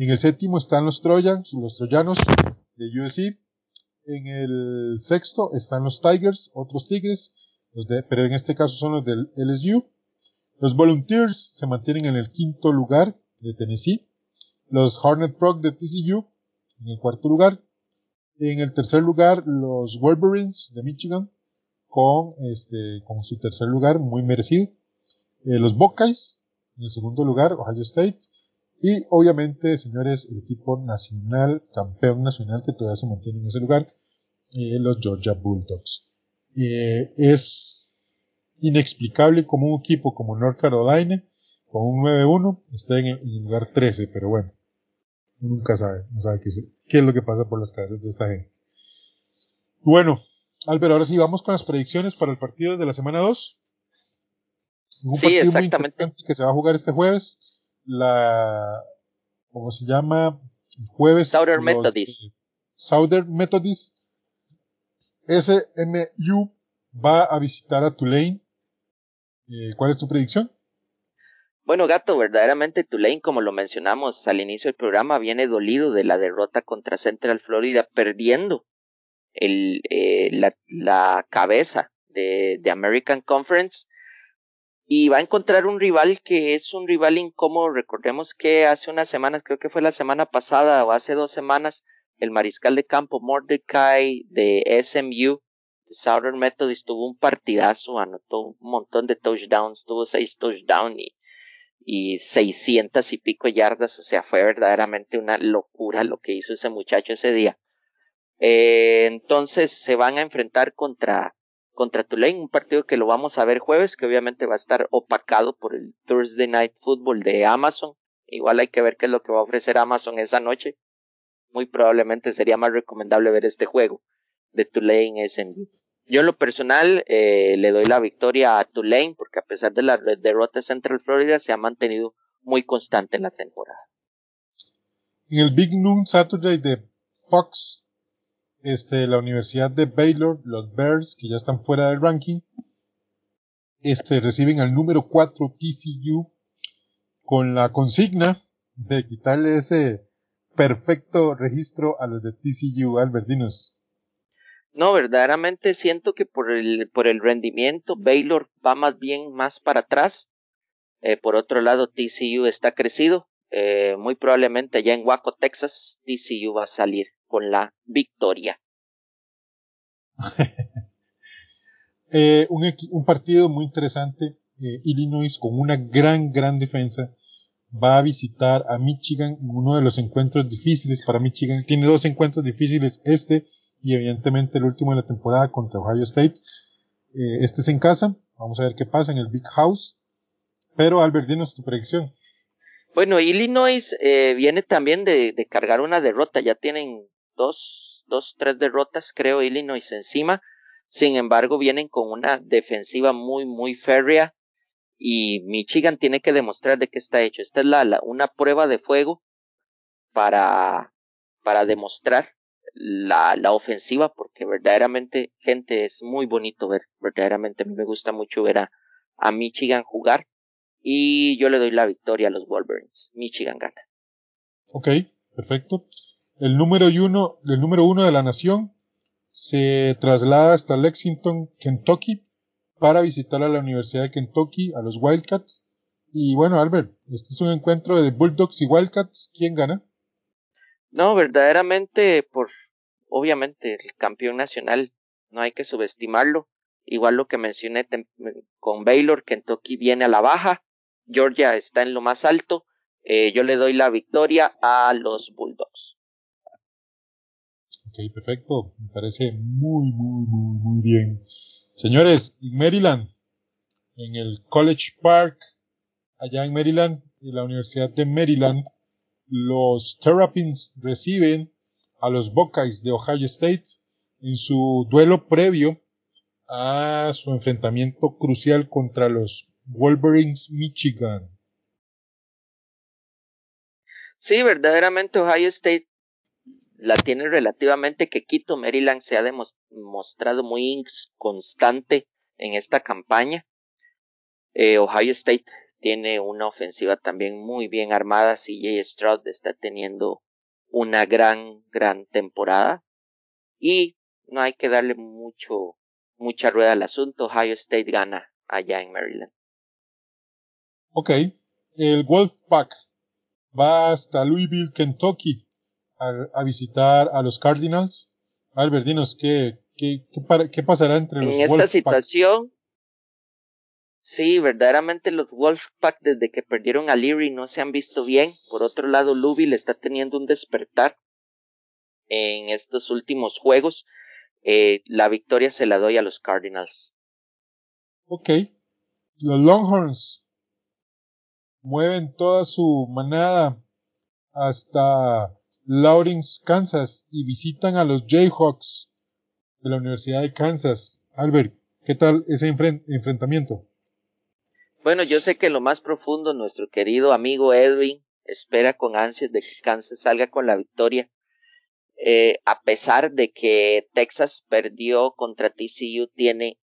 En el séptimo están los Trojans, los Troyanos de USC. En el sexto están los Tigers, otros Tigres, los de, pero en este caso son los del LSU. Los Volunteers se mantienen en el quinto lugar de Tennessee. Los Hornet Frog de TCU en el cuarto lugar. En el tercer lugar, los Wolverines de Michigan con este, con su tercer lugar muy merecido. Eh, los Buckeyes en el segundo lugar, Ohio State. Y obviamente, señores, el equipo nacional, campeón nacional que todavía se mantiene en ese lugar, eh, los Georgia Bulldogs. Eh, es inexplicable como un equipo como North Carolina, con un 9-1, está en el, lugar 13, pero bueno, nunca sabe, no sabe qué, qué, es lo que pasa por las cabezas de esta gente. Bueno, Albert, ahora sí vamos con las predicciones para el partido de la semana 2. Un sí, partido exactamente. Muy que se va a jugar este jueves la, ¿cómo se llama? Jueves. Southern Methodist. Southern Methodist SMU va a visitar a Tulane. Eh, ¿Cuál es tu predicción? Bueno, Gato, verdaderamente Tulane, como lo mencionamos al inicio del programa, viene dolido de la derrota contra Central Florida, perdiendo el, eh, la, la, cabeza de, de American Conference y va a encontrar un rival que es un rival incómodo. Recordemos que hace unas semanas, creo que fue la semana pasada o hace dos semanas, el mariscal de campo Mordecai de SMU, de Southern Methodist, tuvo un partidazo, anotó un montón de touchdowns, tuvo seis touchdowns y, y 600 y pico yardas, o sea, fue verdaderamente una locura lo que hizo ese muchacho ese día. Eh, entonces se van a enfrentar contra contra Tulane, un partido que lo vamos a ver jueves, que obviamente va a estar opacado por el Thursday Night Football de Amazon. Igual hay que ver qué es lo que va a ofrecer Amazon esa noche. Muy probablemente sería más recomendable ver este juego de Tulane SMU. Yo en lo personal eh, le doy la victoria a Tulane porque a pesar de la derrota de Central Florida se ha mantenido muy constante en la temporada. En el Big Noon Saturday de Fox este, la Universidad de Baylor, los Bears, que ya están fuera del ranking, este, reciben al número 4 TCU con la consigna de quitarle ese perfecto registro a los de TCU, Albertinos. No, verdaderamente siento que por el, por el rendimiento, Baylor va más bien más para atrás. Eh, por otro lado, TCU está crecido. Eh, muy probablemente allá en Waco, Texas, TCU va a salir con la victoria. Eh, un, un, partido muy interesante. Illinois con una gran, gran defensa va a visitar a Michigan en uno de los encuentros difíciles para Michigan. Tiene dos encuentros difíciles, este y evidentemente el último de la temporada contra Ohio State. Eh, este es en casa, vamos a ver qué pasa en el Big House. Pero Albert, dinos tu predicción. Bueno, Illinois eh, viene también de, de, cargar una derrota, ya tienen dos, dos, tres derrotas, creo, Illinois encima. Sin embargo, vienen con una defensiva muy, muy férrea y Michigan tiene que demostrar de qué está hecho. Esta es la, una prueba de fuego para, para demostrar la, la ofensiva, porque verdaderamente, gente, es muy bonito ver, verdaderamente a mí me gusta mucho ver a, a Michigan jugar y yo le doy la victoria a los Wolverines. Michigan gana. Ok, perfecto. El número uno, el número uno de la nación se traslada hasta Lexington, Kentucky, para visitar a la Universidad de Kentucky, a los Wildcats. Y bueno, Albert, este es un encuentro de Bulldogs y Wildcats. ¿Quién gana? No, verdaderamente, por obviamente el campeón nacional, no hay que subestimarlo. Igual lo que mencioné con Baylor, Kentucky viene a la baja, Georgia está en lo más alto. Eh, yo le doy la victoria a los Bulldogs. Perfecto. Me parece muy, muy, muy, muy bien. Señores, en Maryland, en el College Park, allá en Maryland, en la Universidad de Maryland, los Terrapins reciben a los Buckeyes de Ohio State en su duelo previo a su enfrentamiento crucial contra los Wolverines Michigan. Sí, verdaderamente Ohio State la tiene relativamente que Quito. Maryland se ha demostrado muy constante en esta campaña. Eh, Ohio State tiene una ofensiva también muy bien armada. CJ Stroud está teniendo una gran, gran temporada. Y no hay que darle mucho, mucha rueda al asunto. Ohio State gana allá en Maryland. Ok. El Wolfpack va hasta Louisville, Kentucky a, visitar a los Cardinals. Albert, dinos, ¿qué, qué, qué, pasará entre los En esta situación, sí, verdaderamente los Wolfpack desde que perdieron a Leary no se han visto bien. Por otro lado, Louisville está teniendo un despertar en estos últimos juegos. Eh, la victoria se la doy a los Cardinals. Ok. Los Longhorns mueven toda su manada hasta Lawrence, Kansas, y visitan a los Jayhawks de la Universidad de Kansas. Albert, ¿qué tal ese enfrentamiento? Bueno, yo sé que lo más profundo nuestro querido amigo Edwin espera con ansias de que Kansas salga con la victoria. Eh, a pesar de que Texas perdió contra TCU, tiene,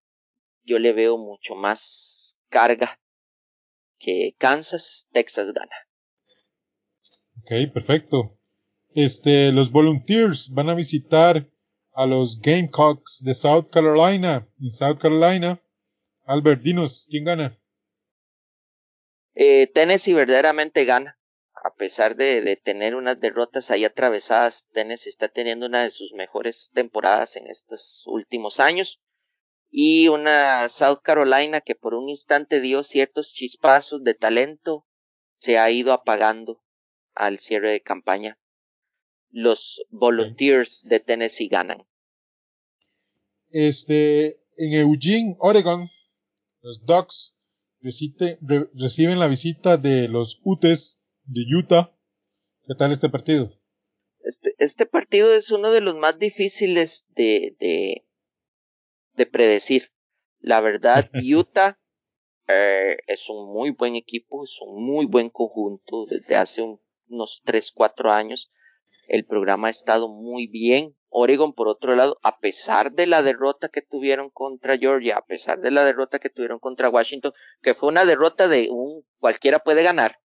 yo le veo mucho más carga que Kansas, Texas gana. Ok, perfecto. Este, los Volunteers van a visitar a los Gamecocks de South Carolina. En South Carolina, Albert, dinos, ¿quién gana? Eh, Tennessee verdaderamente gana. A pesar de, de, tener unas derrotas ahí atravesadas, Tennessee está teniendo una de sus mejores temporadas en estos últimos años. Y una South Carolina que por un instante dio ciertos chispazos de talento, se ha ido apagando al cierre de campaña los Volunteers de Tennessee ganan. Este, en Eugene, Oregon, los Ducks reciben la visita de los Utes de Utah. ¿Qué tal este partido? Este, este partido es uno de los más difíciles de, de, de predecir. La verdad, Utah eh, es un muy buen equipo, es un muy buen conjunto desde hace unos 3, 4 años el programa ha estado muy bien. Oregon, por otro lado, a pesar de la derrota que tuvieron contra Georgia, a pesar de la derrota que tuvieron contra Washington, que fue una derrota de un cualquiera puede ganar.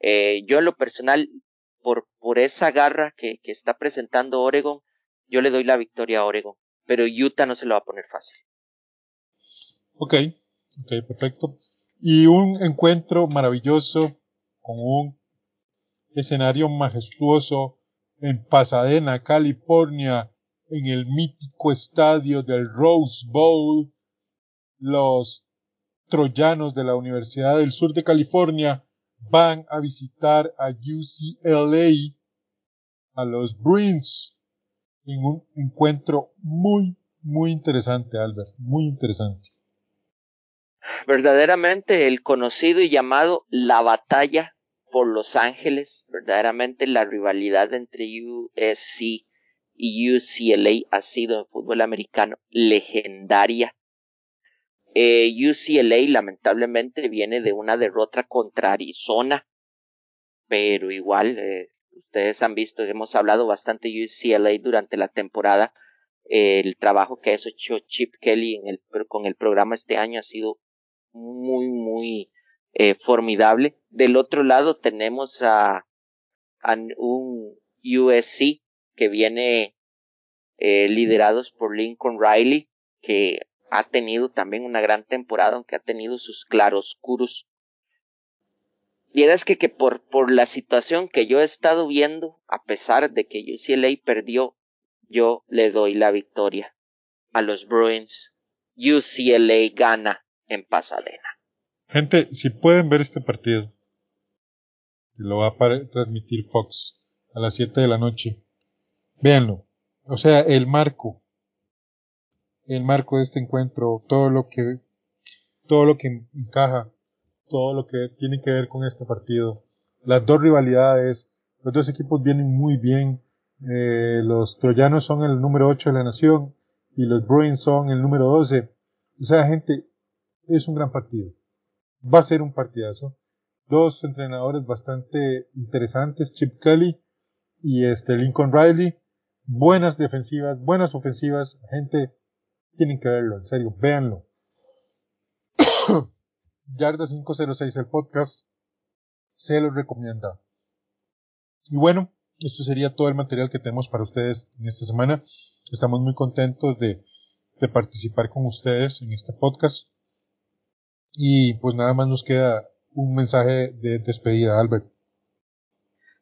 Eh, yo en lo personal, por, por esa garra que, que está presentando Oregon, yo le doy la victoria a Oregon. pero Utah no se lo va a poner fácil. Ok, ok, perfecto. Y un encuentro maravilloso con un escenario majestuoso en Pasadena, California, en el mítico estadio del Rose Bowl. Los troyanos de la Universidad del Sur de California van a visitar a UCLA, a los Bruins, en un encuentro muy, muy interesante, Albert, muy interesante. Verdaderamente el conocido y llamado la batalla por Los Ángeles, verdaderamente la rivalidad entre USC y UCLA ha sido en fútbol americano legendaria eh, UCLA lamentablemente viene de una derrota contra Arizona, pero igual eh, ustedes han visto, hemos hablado bastante de UCLA durante la temporada. el trabajo que ha hecho Chip Kelly con el programa este año ha sido muy, muy eh, formidable. Del otro lado tenemos a, un USC que viene eh, liderados por Lincoln Riley, que ha tenido también una gran temporada, aunque ha tenido sus claroscuros. Vieras que, que por, por la situación que yo he estado viendo, a pesar de que UCLA perdió, yo le doy la victoria a los Bruins. UCLA gana en Pasadena. Gente, si pueden ver este partido, lo va a transmitir Fox a las 7 de la noche, véanlo. O sea, el marco, el marco de este encuentro, todo lo que, todo lo que encaja, todo lo que tiene que ver con este partido. Las dos rivalidades, los dos equipos vienen muy bien. Eh, los troyanos son el número 8 de la nación y los Bruins son el número 12. O sea, gente, es un gran partido. Va a ser un partidazo. Dos entrenadores bastante interesantes, Chip Kelly y este Lincoln Riley. Buenas defensivas, buenas ofensivas, gente tienen que verlo, en serio, véanlo. Yarda 506, el podcast, se lo recomienda. Y bueno, esto sería todo el material que tenemos para ustedes en esta semana. Estamos muy contentos de, de participar con ustedes en este podcast. Y pues nada más nos queda un mensaje de despedida, Albert.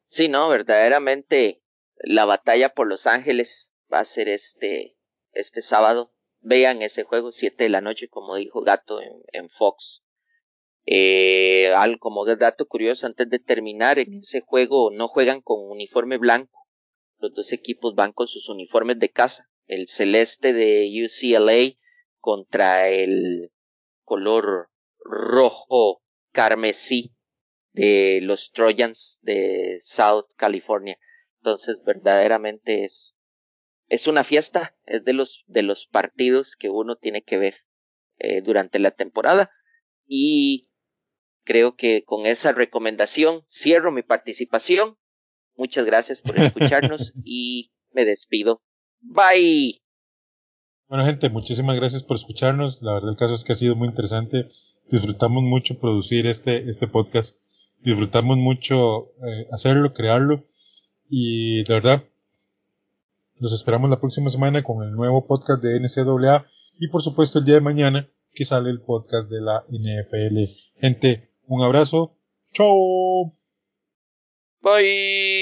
Sí, no, verdaderamente la batalla por Los Ángeles va a ser este, este sábado vean ese juego, 7 de la noche, como dijo Gato en, Fox. Eh, algo como dato curioso, antes de terminar, en ese juego no juegan con uniforme blanco. Los dos equipos van con sus uniformes de casa. El celeste de UCLA contra el color rojo carmesí de los Trojans de South California. Entonces, verdaderamente es es una fiesta, es de los, de los partidos que uno tiene que ver eh, durante la temporada y creo que con esa recomendación cierro mi participación. Muchas gracias por escucharnos y me despido. Bye. Bueno gente, muchísimas gracias por escucharnos. La verdad el caso es que ha sido muy interesante. Disfrutamos mucho producir este, este podcast. Disfrutamos mucho eh, hacerlo, crearlo. Y de verdad, nos esperamos la próxima semana con el nuevo podcast de NCAA y por supuesto el día de mañana que sale el podcast de la NFL. Gente, un abrazo. Chao. Bye.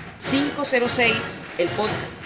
506, el podcast.